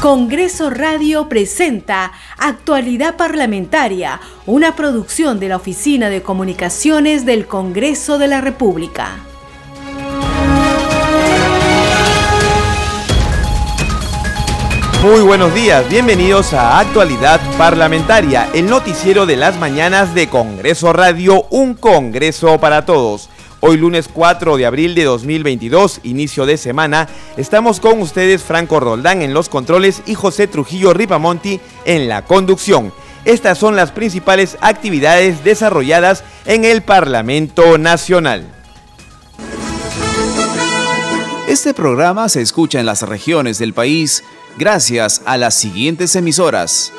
Congreso Radio presenta Actualidad Parlamentaria, una producción de la Oficina de Comunicaciones del Congreso de la República. Muy buenos días, bienvenidos a Actualidad Parlamentaria, el noticiero de las mañanas de Congreso Radio, un Congreso para todos. Hoy lunes 4 de abril de 2022, inicio de semana, estamos con ustedes Franco Roldán en los controles y José Trujillo Ripamonti en la conducción. Estas son las principales actividades desarrolladas en el Parlamento Nacional. Este programa se escucha en las regiones del país gracias a las siguientes emisoras.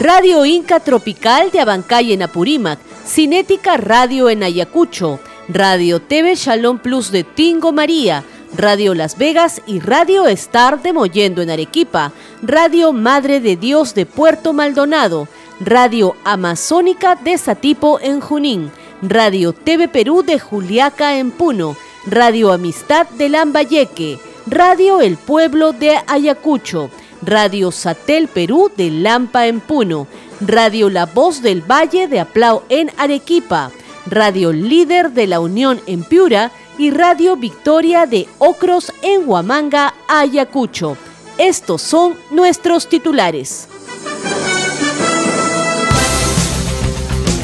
Radio Inca Tropical de Abancay en Apurímac, Cinética Radio en Ayacucho, Radio TV Shalom Plus de Tingo María, Radio Las Vegas y Radio Star de Mollendo en Arequipa, Radio Madre de Dios de Puerto Maldonado, Radio Amazónica de Satipo en Junín, Radio TV Perú de Juliaca en Puno, Radio Amistad de Lambayeque, Radio El Pueblo de Ayacucho, Radio Satel Perú de Lampa en Puno, Radio La Voz del Valle de Aplau en Arequipa, Radio Líder de la Unión en Piura y Radio Victoria de Ocros en Huamanga, Ayacucho. Estos son nuestros titulares.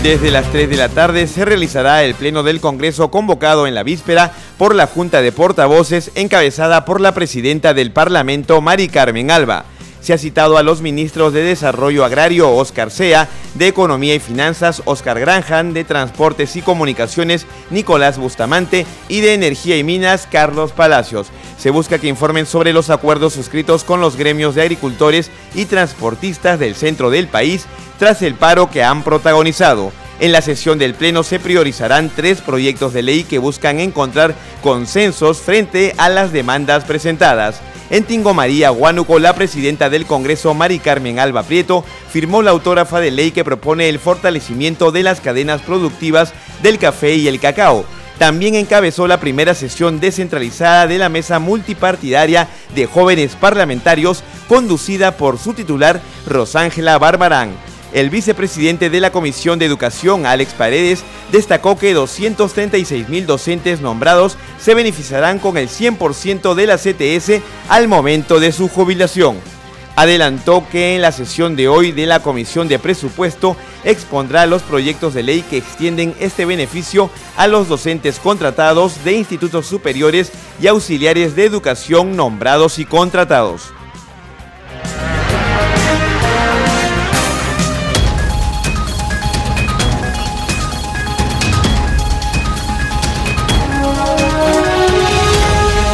Desde las 3 de la tarde se realizará el Pleno del Congreso convocado en la víspera por la Junta de Portavoces encabezada por la Presidenta del Parlamento, Mari Carmen Alba se ha citado a los ministros de Desarrollo Agrario, Oscar Sea, de Economía y Finanzas, Oscar Granjan, de Transportes y Comunicaciones, Nicolás Bustamante, y de Energía y Minas, Carlos Palacios. Se busca que informen sobre los acuerdos suscritos con los gremios de agricultores y transportistas del centro del país tras el paro que han protagonizado. En la sesión del Pleno se priorizarán tres proyectos de ley que buscan encontrar consensos frente a las demandas presentadas. En Tingo María, Huánuco, la presidenta del Congreso, Mari Carmen Alba Prieto, firmó la autógrafa de ley que propone el fortalecimiento de las cadenas productivas del café y el cacao. También encabezó la primera sesión descentralizada de la mesa multipartidaria de jóvenes parlamentarios conducida por su titular Rosángela Barbarán. El vicepresidente de la Comisión de Educación, Alex Paredes, destacó que 236 mil docentes nombrados se beneficiarán con el 100% de la CTS al momento de su jubilación. Adelantó que en la sesión de hoy de la Comisión de Presupuesto expondrá los proyectos de ley que extienden este beneficio a los docentes contratados de institutos superiores y auxiliares de educación nombrados y contratados.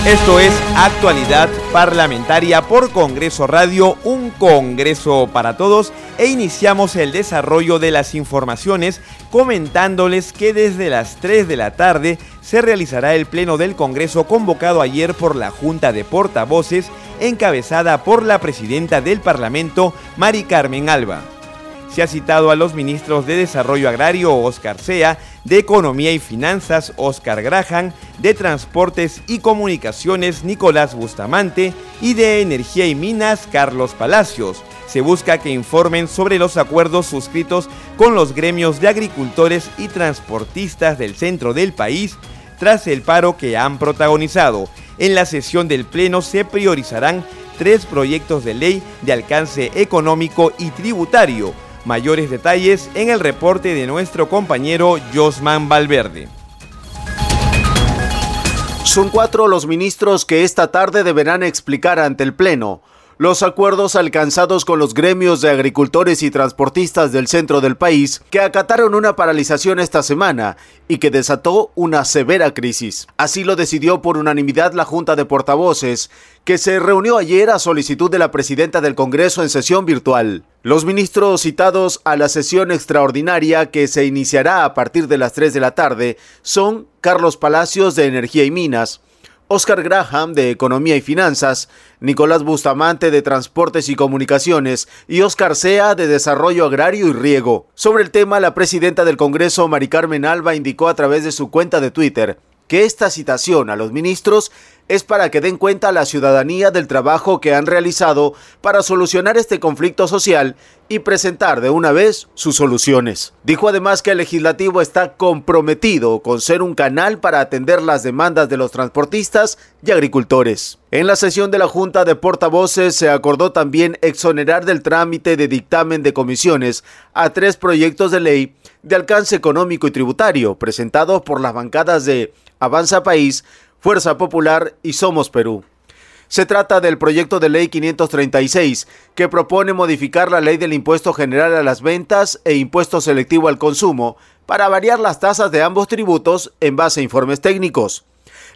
Esto es Actualidad Parlamentaria por Congreso Radio, un Congreso para todos e iniciamos el desarrollo de las informaciones comentándoles que desde las 3 de la tarde se realizará el Pleno del Congreso convocado ayer por la Junta de Portavoces encabezada por la Presidenta del Parlamento, Mari Carmen Alba se ha citado a los ministros de Desarrollo Agrario, Oscar Sea, de Economía y Finanzas, Oscar Graham, de Transportes y Comunicaciones, Nicolás Bustamante, y de Energía y Minas, Carlos Palacios. Se busca que informen sobre los acuerdos suscritos con los gremios de agricultores y transportistas del centro del país tras el paro que han protagonizado. En la sesión del Pleno se priorizarán tres proyectos de ley de alcance económico y tributario Mayores detalles en el reporte de nuestro compañero Josman Valverde. Son cuatro los ministros que esta tarde deberán explicar ante el Pleno los acuerdos alcanzados con los gremios de agricultores y transportistas del centro del país que acataron una paralización esta semana y que desató una severa crisis. Así lo decidió por unanimidad la Junta de Portavoces, que se reunió ayer a solicitud de la presidenta del Congreso en sesión virtual. Los ministros citados a la sesión extraordinaria que se iniciará a partir de las 3 de la tarde son Carlos Palacios de Energía y Minas, Oscar Graham de Economía y Finanzas, Nicolás Bustamante de Transportes y Comunicaciones y Oscar Sea de Desarrollo Agrario y Riego. Sobre el tema, la presidenta del Congreso, Mari Carmen Alba, indicó a través de su cuenta de Twitter que esta citación a los ministros es para que den cuenta a la ciudadanía del trabajo que han realizado para solucionar este conflicto social y presentar de una vez sus soluciones. Dijo además que el legislativo está comprometido con ser un canal para atender las demandas de los transportistas y agricultores. En la sesión de la Junta de Portavoces se acordó también exonerar del trámite de dictamen de comisiones a tres proyectos de ley de alcance económico y tributario presentados por las bancadas de Avanza País, Fuerza Popular y Somos Perú. Se trata del proyecto de ley 536, que propone modificar la ley del impuesto general a las ventas e impuesto selectivo al consumo para variar las tasas de ambos tributos en base a informes técnicos.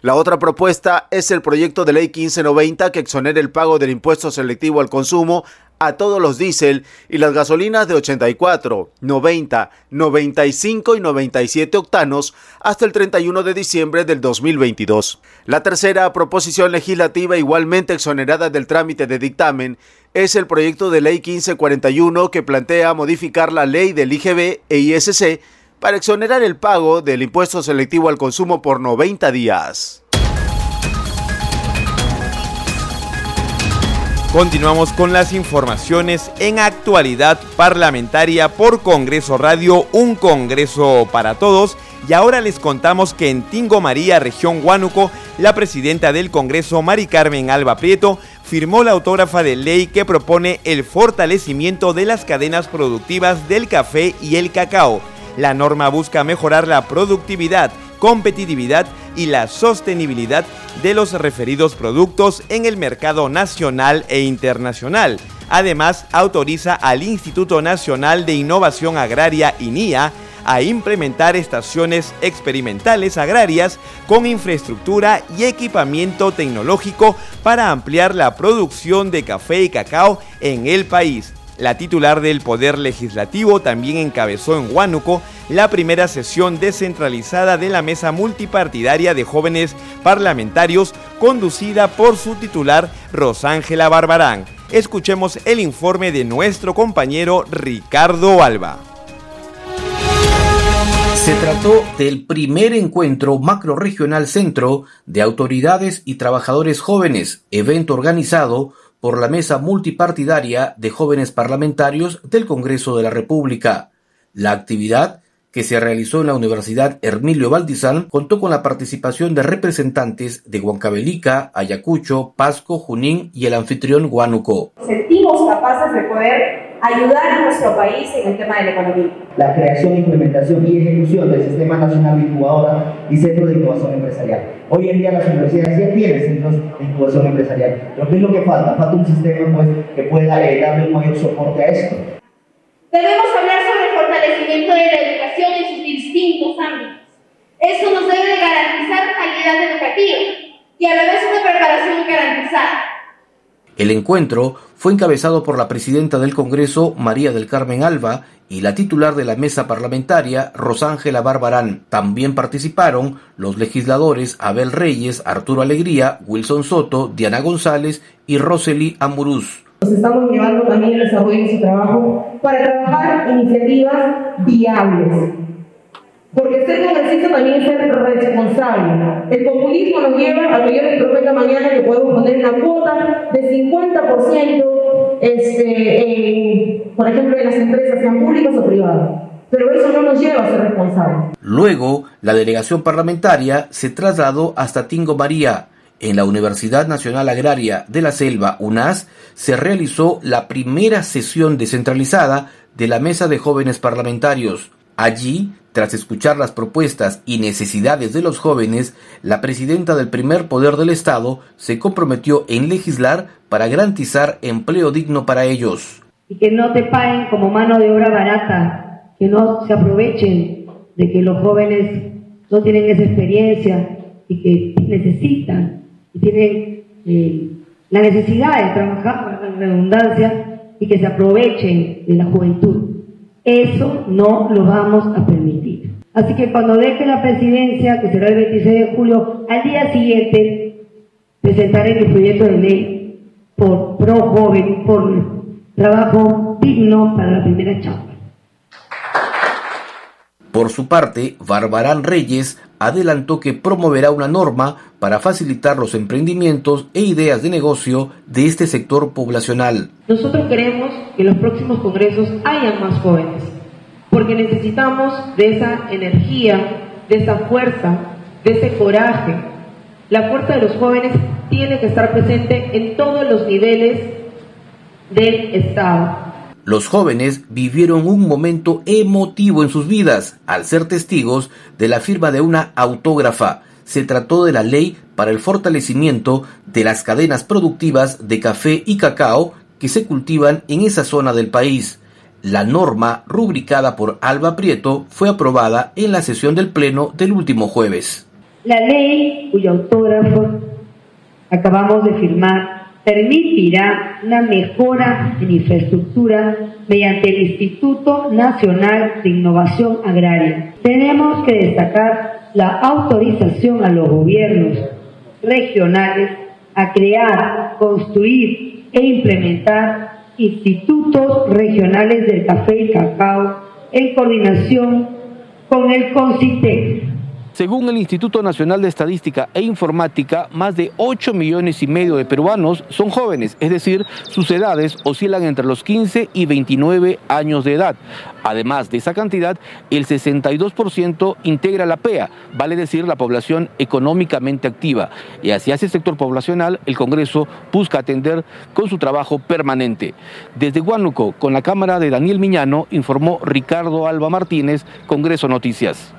La otra propuesta es el proyecto de ley 1590 que exonera el pago del impuesto selectivo al consumo a todos los diésel y las gasolinas de 84, 90, 95 y 97 octanos hasta el 31 de diciembre del 2022. La tercera proposición legislativa igualmente exonerada del trámite de dictamen es el proyecto de ley 1541 que plantea modificar la ley del IGB e ISC para exonerar el pago del impuesto selectivo al consumo por 90 días. Continuamos con las informaciones en actualidad parlamentaria por Congreso Radio, un Congreso para todos. Y ahora les contamos que en Tingo María, región Huánuco, la presidenta del Congreso, Mari Carmen Alba Prieto, firmó la autógrafa de ley que propone el fortalecimiento de las cadenas productivas del café y el cacao. La norma busca mejorar la productividad, competitividad y la sostenibilidad de los referidos productos en el mercado nacional e internacional. Además, autoriza al Instituto Nacional de Innovación Agraria, INIA, a implementar estaciones experimentales agrarias con infraestructura y equipamiento tecnológico para ampliar la producción de café y cacao en el país. La titular del Poder Legislativo también encabezó en Huánuco la primera sesión descentralizada de la mesa multipartidaria de jóvenes parlamentarios conducida por su titular Rosángela Barbarán. Escuchemos el informe de nuestro compañero Ricardo Alba. Se trató del primer encuentro macroregional centro de autoridades y trabajadores jóvenes, evento organizado por la Mesa Multipartidaria de Jóvenes Parlamentarios del Congreso de la República. La actividad, que se realizó en la Universidad Hermilio Valdizán, contó con la participación de representantes de Huancavelica, Ayacucho, Pasco, Junín y el anfitrión Huánuco. Sentimos capaces de poder ayudar a nuestro país en el tema de la economía. La creación, implementación y ejecución del Sistema Nacional de Incubadora y Centro de Innovación Empresarial. Hoy en día las universidades ya tienen centros de incubación empresarial, pero ¿qué es lo que falta? Falta un sistema pues, que pueda eh, darle un mayor soporte a esto. Debemos hablar sobre el fortalecimiento de la educación en sus distintos ámbitos. Eso nos debe garantizar calidad educativa y a la vez una preparación garantizada. El encuentro fue encabezado por la presidenta del Congreso, María del Carmen Alba, y la titular de la mesa parlamentaria, Rosángela Barbarán. También participaron los legisladores Abel Reyes, Arturo Alegría, Wilson Soto, Diana González y Rosely Amuruz. Nos estamos llevando también el desarrollo de ese trabajo para trabajar iniciativas viables, porque ser congresista también es ser responsable. El populismo nos lleva a que yo les prometa mañana que podemos poner una cuota de 50%, este, por ejemplo, en las empresas, sean públicas o privadas. Pero eso no nos lleva a ser responsables. Luego, la delegación parlamentaria se trasladó hasta Tingo María. En la Universidad Nacional Agraria de la Selva, UNAS, se realizó la primera sesión descentralizada de la Mesa de Jóvenes Parlamentarios. Allí tras escuchar las propuestas y necesidades de los jóvenes, la presidenta del primer poder del Estado se comprometió en legislar para garantizar empleo digno para ellos. Y que no te paguen como mano de obra barata, que no se aprovechen de que los jóvenes no tienen esa experiencia y que necesitan y tienen eh, la necesidad de trabajar la redundancia y que se aprovechen de la juventud. Eso no lo vamos a permitir. Así que cuando deje la presidencia, que será el 26 de julio, al día siguiente presentaré mi proyecto de ley por pro joven, por trabajo digno para la primera chamba. Por su parte, Barbarán Reyes adelantó que promoverá una norma para facilitar los emprendimientos e ideas de negocio de este sector poblacional. Nosotros queremos que en los próximos congresos haya más jóvenes, porque necesitamos de esa energía, de esa fuerza, de ese coraje. La fuerza de los jóvenes tiene que estar presente en todos los niveles del Estado. Los jóvenes vivieron un momento emotivo en sus vidas al ser testigos de la firma de una autógrafa. Se trató de la ley para el fortalecimiento de las cadenas productivas de café y cacao que se cultivan en esa zona del país. La norma, rubricada por Alba Prieto, fue aprobada en la sesión del Pleno del último jueves. La ley cuyo autógrafo acabamos de firmar permitirá una mejora en infraestructura mediante el Instituto Nacional de Innovación Agraria. Tenemos que destacar la autorización a los gobiernos regionales a crear, construir e implementar institutos regionales del café y cacao en coordinación con el CONCITEC según el Instituto Nacional de Estadística e Informática, más de 8 millones y medio de peruanos son jóvenes, es decir, sus edades oscilan entre los 15 y 29 años de edad. Además de esa cantidad, el 62% integra la PEA, vale decir la población económicamente activa. Y hacia ese sector poblacional, el Congreso busca atender con su trabajo permanente. Desde Huánuco, con la cámara de Daniel Miñano, informó Ricardo Alba Martínez, Congreso Noticias.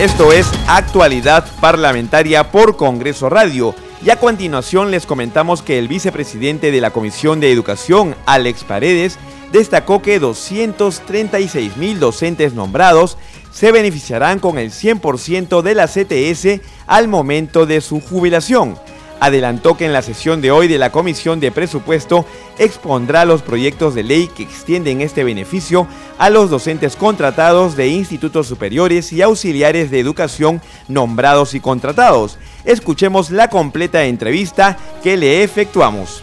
Esto es Actualidad Parlamentaria por Congreso Radio. Y a continuación les comentamos que el vicepresidente de la Comisión de Educación, Alex Paredes, destacó que 236 mil docentes nombrados se beneficiarán con el 100% de la CTS al momento de su jubilación adelantó que en la sesión de hoy de la Comisión de Presupuesto expondrá los proyectos de ley que extienden este beneficio a los docentes contratados de institutos superiores y auxiliares de educación nombrados y contratados. Escuchemos la completa entrevista que le efectuamos.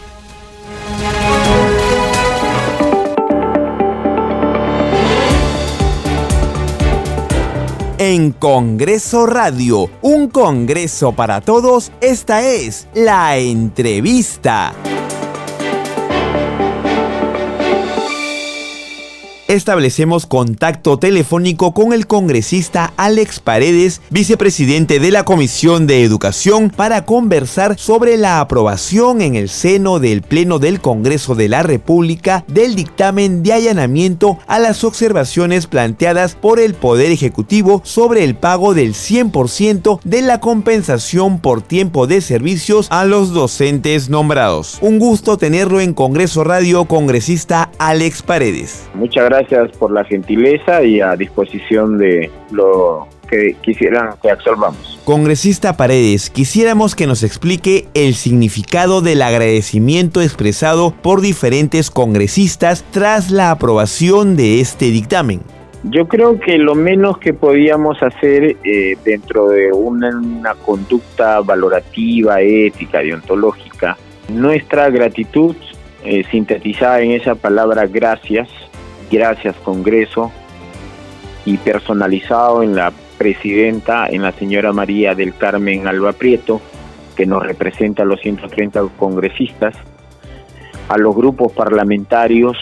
En Congreso Radio, un Congreso para todos, esta es la entrevista. Establecemos contacto telefónico con el congresista Alex Paredes, vicepresidente de la Comisión de Educación, para conversar sobre la aprobación en el seno del Pleno del Congreso de la República del dictamen de allanamiento a las observaciones planteadas por el Poder Ejecutivo sobre el pago del 100% de la compensación por tiempo de servicios a los docentes nombrados. Un gusto tenerlo en Congreso Radio, congresista Alex Paredes. Muchas gracias gracias por la gentileza y a disposición de lo que quisieran que absolvamos. Congresista Paredes, quisiéramos que nos explique el significado del agradecimiento expresado por diferentes congresistas tras la aprobación de este dictamen. Yo creo que lo menos que podíamos hacer eh, dentro de una, una conducta valorativa, ética, deontológica, nuestra gratitud eh, sintetizada en esa palabra gracias, gracias Congreso. Y personalizado en la presidenta, en la señora María del Carmen Alba Prieto, que nos representa a los 130 congresistas, a los grupos parlamentarios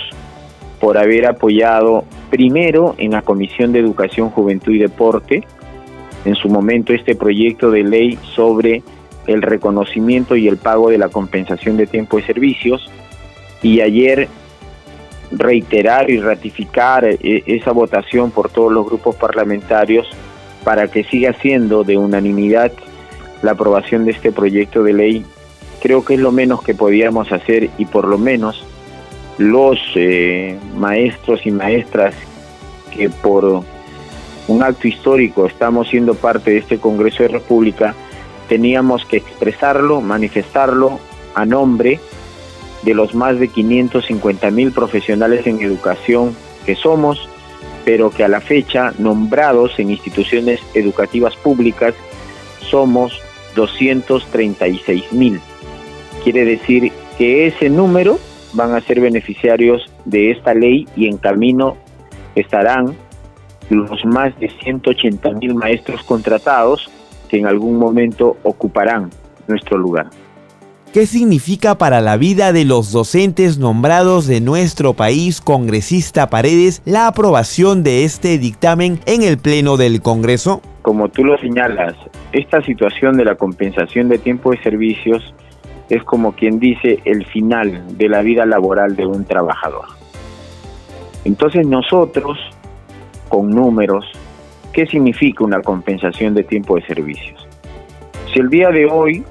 por haber apoyado primero en la Comisión de Educación, Juventud y Deporte, en su momento este proyecto de ley sobre el reconocimiento y el pago de la compensación de tiempo de servicios, y ayer reiterar y ratificar eh, esa votación por todos los grupos parlamentarios para que siga siendo de unanimidad la aprobación de este proyecto de ley. Creo que es lo menos que podíamos hacer y por lo menos los eh, maestros y maestras que por un acto histórico estamos siendo parte de este Congreso de República, teníamos que expresarlo, manifestarlo a nombre de los más de 550 mil profesionales en educación que somos, pero que a la fecha, nombrados en instituciones educativas públicas, somos 236 mil. Quiere decir que ese número van a ser beneficiarios de esta ley y en camino estarán los más de 180 mil maestros contratados que en algún momento ocuparán nuestro lugar. ¿Qué significa para la vida de los docentes nombrados de nuestro país, congresista Paredes, la aprobación de este dictamen en el Pleno del Congreso? Como tú lo señalas, esta situación de la compensación de tiempo de servicios es como quien dice el final de la vida laboral de un trabajador. Entonces nosotros, con números, ¿qué significa una compensación de tiempo de servicios? Si el día de hoy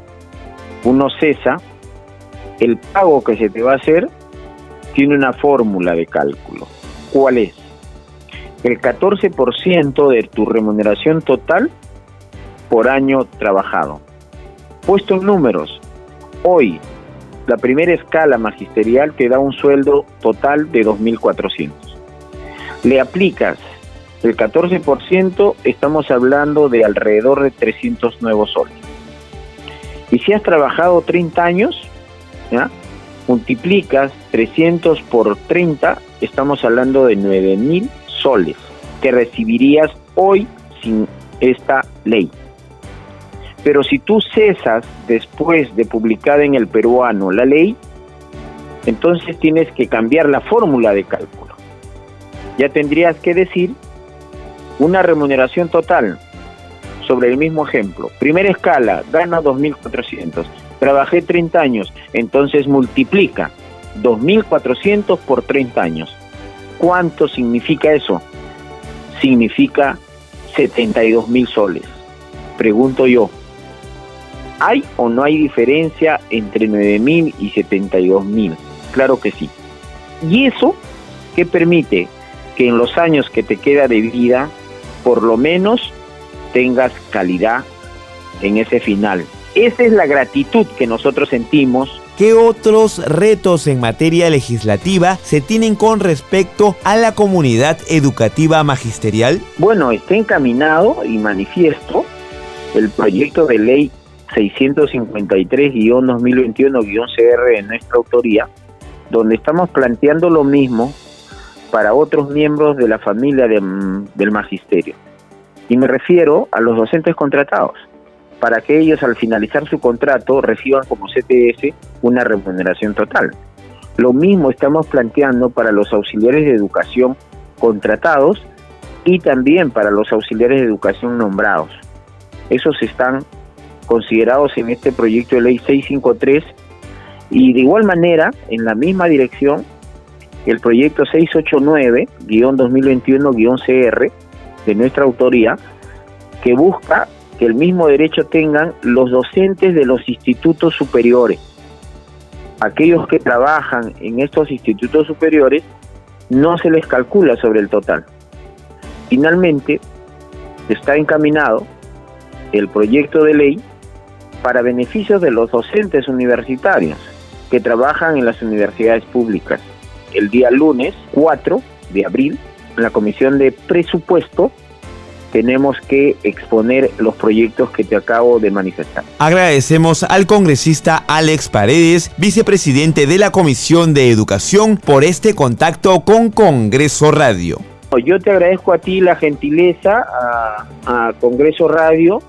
uno cesa, el pago que se te va a hacer tiene una fórmula de cálculo. ¿Cuál es? El 14% de tu remuneración total por año trabajado. Puesto en números, hoy la primera escala magisterial te da un sueldo total de 2.400. Le aplicas el 14%, estamos hablando de alrededor de 300 nuevos soles. Y si has trabajado 30 años, multiplicas 300 por 30, estamos hablando de 9 mil soles que recibirías hoy sin esta ley. Pero si tú cesas después de publicada en el peruano la ley, entonces tienes que cambiar la fórmula de cálculo. Ya tendrías que decir una remuneración total sobre el mismo ejemplo. Primera escala, gana 2.400. Trabajé 30 años, entonces multiplica 2.400 por 30 años. ¿Cuánto significa eso? Significa 72.000 soles. Pregunto yo, ¿hay o no hay diferencia entre 9.000 y 72.000? Claro que sí. ¿Y eso qué permite? Que en los años que te queda de vida, por lo menos tengas calidad en ese final. Esa es la gratitud que nosotros sentimos. ¿Qué otros retos en materia legislativa se tienen con respecto a la comunidad educativa magisterial? Bueno, está encaminado y manifiesto el proyecto de ley 653-2021-CR de nuestra autoría, donde estamos planteando lo mismo para otros miembros de la familia del magisterio. Y me refiero a los docentes contratados, para que ellos al finalizar su contrato reciban como CTS una remuneración total. Lo mismo estamos planteando para los auxiliares de educación contratados y también para los auxiliares de educación nombrados. Esos están considerados en este proyecto de ley 653 y de igual manera, en la misma dirección, el proyecto 689-2021-CR de nuestra autoría que busca que el mismo derecho tengan los docentes de los institutos superiores. Aquellos que trabajan en estos institutos superiores no se les calcula sobre el total. Finalmente, está encaminado el proyecto de ley para beneficios de los docentes universitarios que trabajan en las universidades públicas. El día lunes 4 de abril la Comisión de Presupuesto tenemos que exponer los proyectos que te acabo de manifestar. Agradecemos al congresista Alex Paredes, vicepresidente de la Comisión de Educación, por este contacto con Congreso Radio. Yo te agradezco a ti la gentileza, a, a Congreso Radio,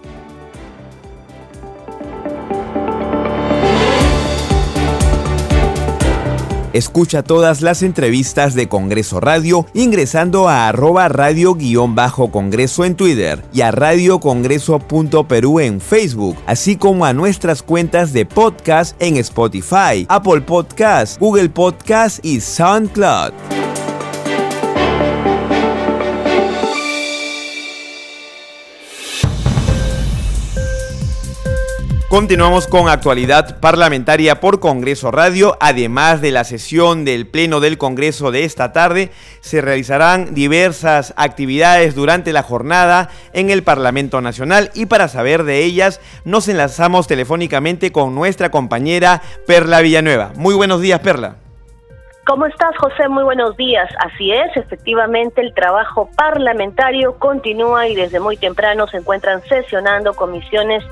Escucha todas las entrevistas de Congreso Radio ingresando a arroba radio-congreso en Twitter y a radiocongreso.perú en Facebook, así como a nuestras cuentas de podcast en Spotify, Apple Podcast, Google Podcast y SoundCloud. Continuamos con actualidad parlamentaria por Congreso Radio. Además de la sesión del Pleno del Congreso de esta tarde, se realizarán diversas actividades durante la jornada en el Parlamento Nacional y para saber de ellas nos enlazamos telefónicamente con nuestra compañera Perla Villanueva. Muy buenos días, Perla. ¿Cómo estás, José? Muy buenos días. Así es, efectivamente, el trabajo parlamentario continúa y desde muy temprano se encuentran sesionando comisiones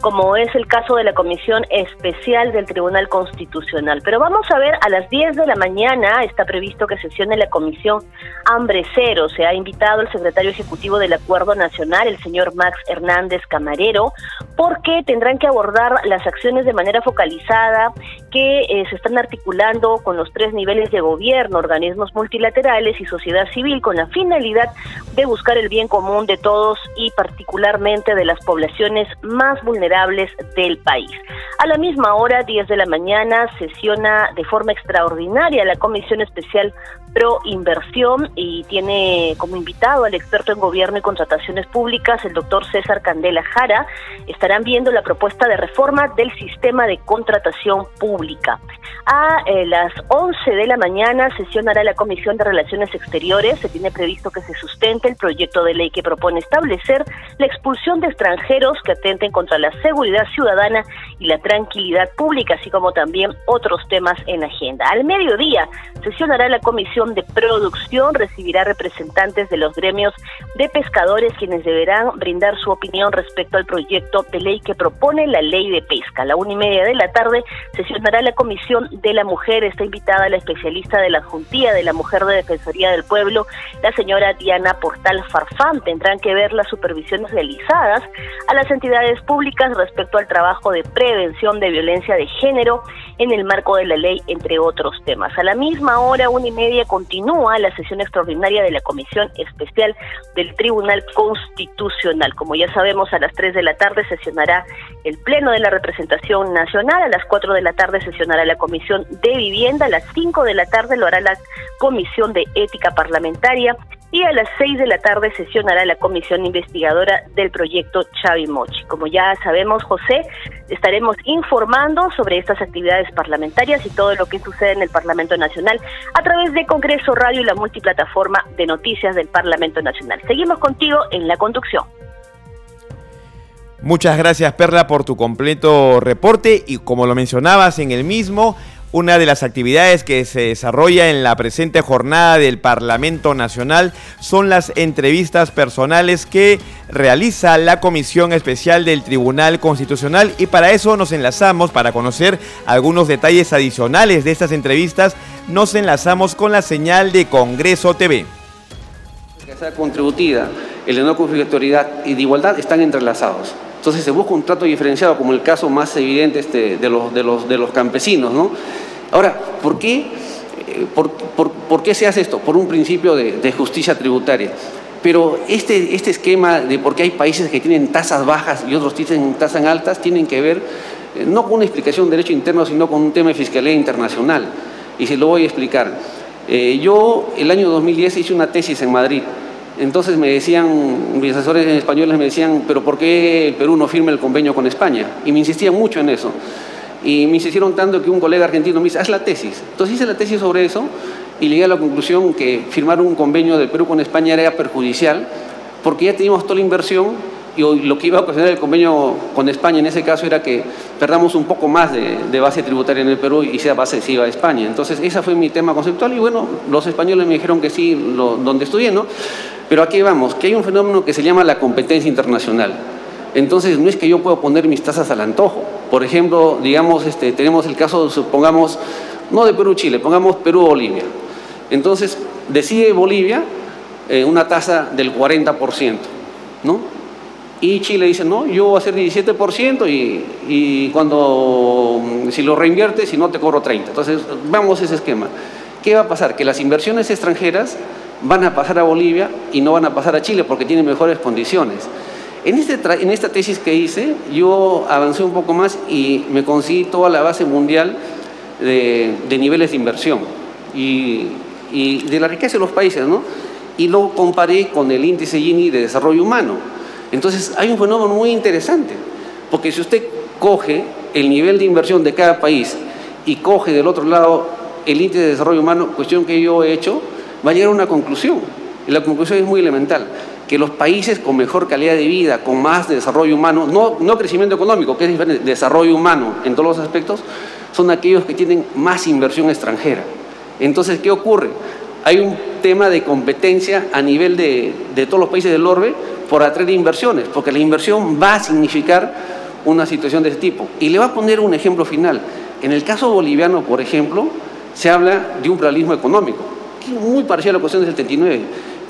como es el caso de la Comisión Especial del Tribunal Constitucional. Pero vamos a ver, a las 10 de la mañana está previsto que sesione la Comisión Hambre Cero. Se ha invitado el secretario ejecutivo del Acuerdo Nacional, el señor Max Hernández Camarero, porque tendrán que abordar las acciones de manera focalizada que eh, se están articulando con los tres niveles de gobierno, organismos multilaterales y sociedad civil, con la finalidad de buscar el bien común de todos y particularmente de las poblaciones más vulnerables del país. A la misma hora, 10 de la mañana, sesiona de forma extraordinaria la Comisión Especial Pro Inversión y tiene como invitado al experto en gobierno y contrataciones públicas, el doctor César Candela Jara. Estarán viendo la propuesta de reforma del sistema de contratación pública. A eh, las 11 de la mañana sesionará la Comisión de Relaciones Exteriores. Se tiene previsto que se sustente el proyecto de ley que propone establecer la expulsión de extranjeros que atenten contra la seguridad ciudadana y la tranquilidad pública, así como también otros temas en agenda. Al mediodía sesionará la Comisión de Producción, recibirá representantes de los gremios de pescadores quienes deberán brindar su opinión respecto al proyecto de ley que propone la ley de pesca. A la una y media de la tarde sesionará la Comisión de la Mujer. Está invitada la especialista de la Juntía de la Mujer de Defensoría del Pueblo, la señora Diana Portal Farfán. Tendrán que ver las supervisiones realizadas a las entidades públicas respecto al trabajo de prevención de violencia de género en el marco de la ley, entre otros temas. A la misma hora, una y media, continúa la sesión extraordinaria de la Comisión Especial del Tribunal Constitucional. Como ya sabemos, a las 3 de la tarde sesionará el Pleno de la Representación Nacional, a las 4 de la tarde sesionará la Comisión de Vivienda, a las 5 de la tarde lo hará la Comisión de Ética Parlamentaria y a las 6 de la tarde sesionará la comisión investigadora del proyecto Chavimochi. Como ya sabemos, José, estaremos informando sobre estas actividades parlamentarias y todo lo que sucede en el Parlamento Nacional a través de Congreso Radio y la multiplataforma de noticias del Parlamento Nacional. Seguimos contigo en la conducción. Muchas gracias Perla por tu completo reporte y como lo mencionabas en el mismo, una de las actividades que se desarrolla en la presente jornada del Parlamento Nacional son las entrevistas personales que realiza la Comisión Especial del Tribunal Constitucional y para eso nos enlazamos, para conocer algunos detalles adicionales de estas entrevistas, nos enlazamos con la señal de Congreso TV. Contributiva, el de no y de igualdad están entrelazados. Entonces se busca un trato diferenciado, como el caso más evidente este, de, los, campesinos. ¿no? Ahora, ¿por qué, eh, por, qué se hace esto? Por un principio de, de justicia tributaria. Pero este, este esquema de por qué hay países que tienen tasas bajas y otros tienen tasas altas, tienen que ver eh, no con una explicación de derecho interno, sino con un tema de fiscalía internacional. Y se lo voy a explicar. Eh, yo el año 2010 hice una tesis en Madrid entonces me decían, mis asesores españoles me decían, pero ¿por qué el Perú no firma el convenio con España? Y me insistían mucho en eso. Y me insistieron tanto que un colega argentino me dice, haz la tesis. Entonces hice la tesis sobre eso y llegué a la conclusión que firmar un convenio del Perú con España era perjudicial porque ya teníamos toda la inversión y lo que iba a ocasionar el convenio con España en ese caso era que perdamos un poco más de, base tributaria en el Perú y sea base se iba a España. Entonces ese fue mi tema conceptual y bueno, los españoles me dijeron que sí, donde estudié, ¿no? Pero aquí vamos, que hay un fenómeno que se llama la competencia internacional. Entonces no es que yo pueda poner mis tasas al antojo. Por ejemplo, digamos, este, tenemos el caso, supongamos, no de Perú-Chile, pongamos Perú-Bolivia. Entonces decide Bolivia eh, una tasa del 40%, ¿no? Y Chile dice, no, yo voy a hacer 17% y, cuando, si lo reinvierte, si no te cobro 30%. Entonces, vamos a ese esquema. ¿Qué va a pasar? Que las inversiones extranjeras van a pasar a Bolivia y no van a pasar a Chile porque tienen mejores condiciones. En, este en esta tesis que hice, yo avancé un poco más y me conseguí toda la base mundial de, niveles de inversión y, y, de la riqueza de los países, ¿no? Y lo comparé con el índice Gini de desarrollo humano. Entonces, hay un fenómeno muy interesante, porque si usted coge el nivel de inversión de cada país y coge del otro lado el índice de desarrollo humano, cuestión que yo he hecho, va a llegar a una conclusión. Y la conclusión es muy elemental, que los países con mejor calidad de vida, con más desarrollo humano, no, no crecimiento económico, que es diferente, desarrollo humano en todos los aspectos, son aquellos que tienen más inversión extranjera. Entonces, ¿qué ocurre? Hay un tema de competencia a nivel de, de todos los países del orbe por atraer inversiones, porque la inversión va a significar una situación de ese tipo. Y le voy a poner un ejemplo final. En el caso boliviano, por ejemplo, se habla de un pluralismo económico, muy parecido a la cuestión del 79,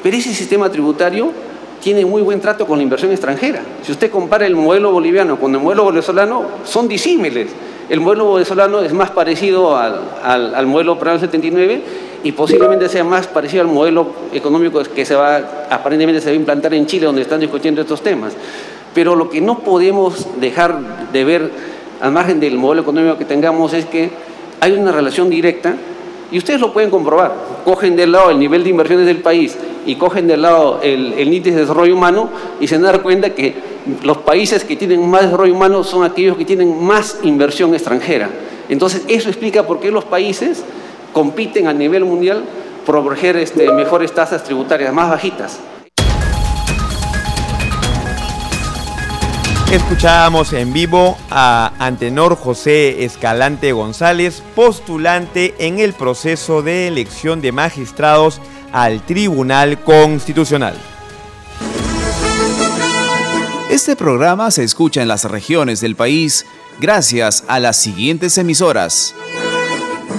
pero ese sistema tributario tiene muy buen trato con la inversión extranjera. Si usted compara el modelo boliviano con el modelo venezolano, son disímiles. El modelo venezolano es más parecido al, al, modelo del 79 y posiblemente sea más parecido al modelo económico que se va, aparentemente se va a implantar en Chile, donde están discutiendo estos temas. Pero lo que no podemos dejar de ver, al margen del modelo económico que tengamos, es que hay una relación directa, y ustedes lo pueden comprobar, cogen del lado el nivel de inversiones del país y cogen del lado el, índice de desarrollo humano y se dan cuenta que los países que tienen más desarrollo humano son aquellos que tienen más inversión extranjera. Entonces, eso explica por qué los países compiten a nivel mundial por ofrecer este, mejores tasas tributarias, más bajitas. Escuchábamos en vivo a Antenor José Escalante González, postulante en el proceso de elección de magistrados al Tribunal Constitucional. Este programa se escucha en las regiones del país gracias a las siguientes emisoras.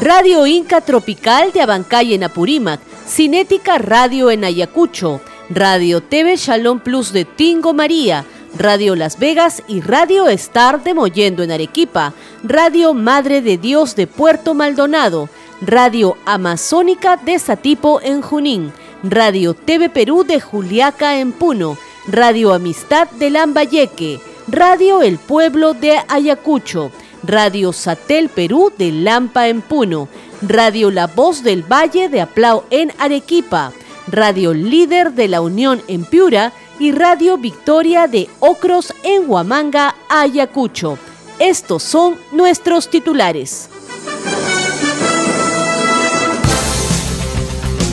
Radio Inca Tropical de Abancay en Apurímac, Cinética Radio en Ayacucho, Radio TV Shalom Plus de Tingo María, Radio Las Vegas y Radio Star de Mollendo en Arequipa, Radio Madre de Dios de Puerto Maldonado, Radio Amazónica de Satipo en Junín, Radio TV Perú de Juliaca en Puno, Radio Amistad de Lambayeque, Radio El Pueblo de Ayacucho, Radio Satel Perú de Lampa en Puno, Radio La Voz del Valle de Aplau en Arequipa, Radio Líder de la Unión en Piura y Radio Victoria de Ocros en Huamanga, Ayacucho. Estos son nuestros titulares.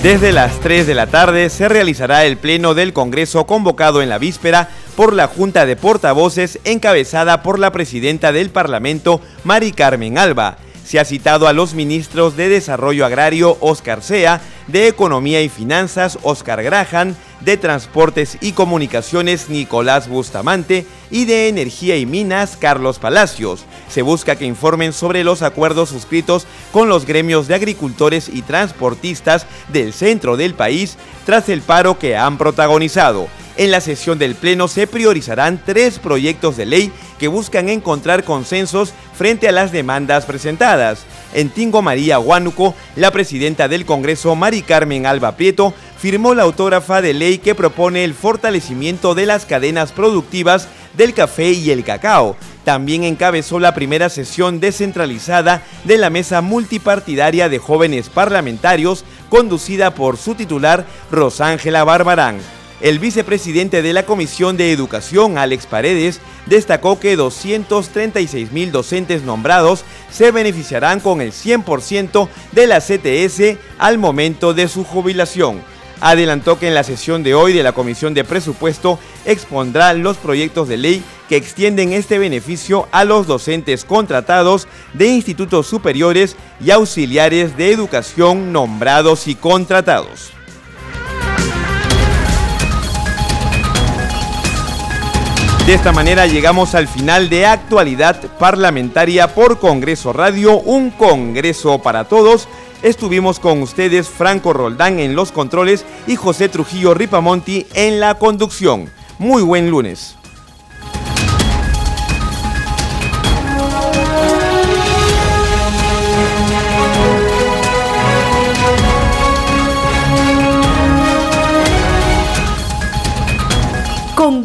Desde las 3 de la tarde se realizará el Pleno del Congreso convocado en la víspera por la Junta de Portavoces encabezada por la presidenta del Parlamento, Mari Carmen Alba. Se ha citado a los ministros de Desarrollo Agrario, Oscar Sea, de Economía y Finanzas, Oscar Graham, de Transportes y Comunicaciones, Nicolás Bustamante, y de Energía y Minas, Carlos Palacios. Se busca que informen sobre los acuerdos suscritos con los gremios de agricultores y transportistas del centro del país tras el paro que han protagonizado. En la sesión del Pleno se priorizarán tres proyectos de ley que buscan encontrar consensos frente a las demandas presentadas. En Tingo María Huánuco, la presidenta del Congreso, Mari Carmen Alba Prieto, firmó la autógrafa de ley que propone el fortalecimiento de las cadenas productivas del café y el cacao. También encabezó la primera sesión descentralizada de la mesa multipartidaria de jóvenes parlamentarios conducida por su titular Rosángela Barbarán. El vicepresidente de la Comisión de Educación, Alex Paredes, destacó que 236 mil docentes nombrados se beneficiarán con el 100% de la CTS al momento de su jubilación. Adelantó que en la sesión de hoy de la Comisión de Presupuesto expondrá los proyectos de ley que extienden este beneficio a los docentes contratados de institutos superiores y auxiliares de educación nombrados y contratados. De esta manera llegamos al final de actualidad parlamentaria por Congreso Radio, un Congreso para todos. Estuvimos con ustedes Franco Roldán en los controles y José Trujillo Ripamonti en la conducción. Muy buen lunes.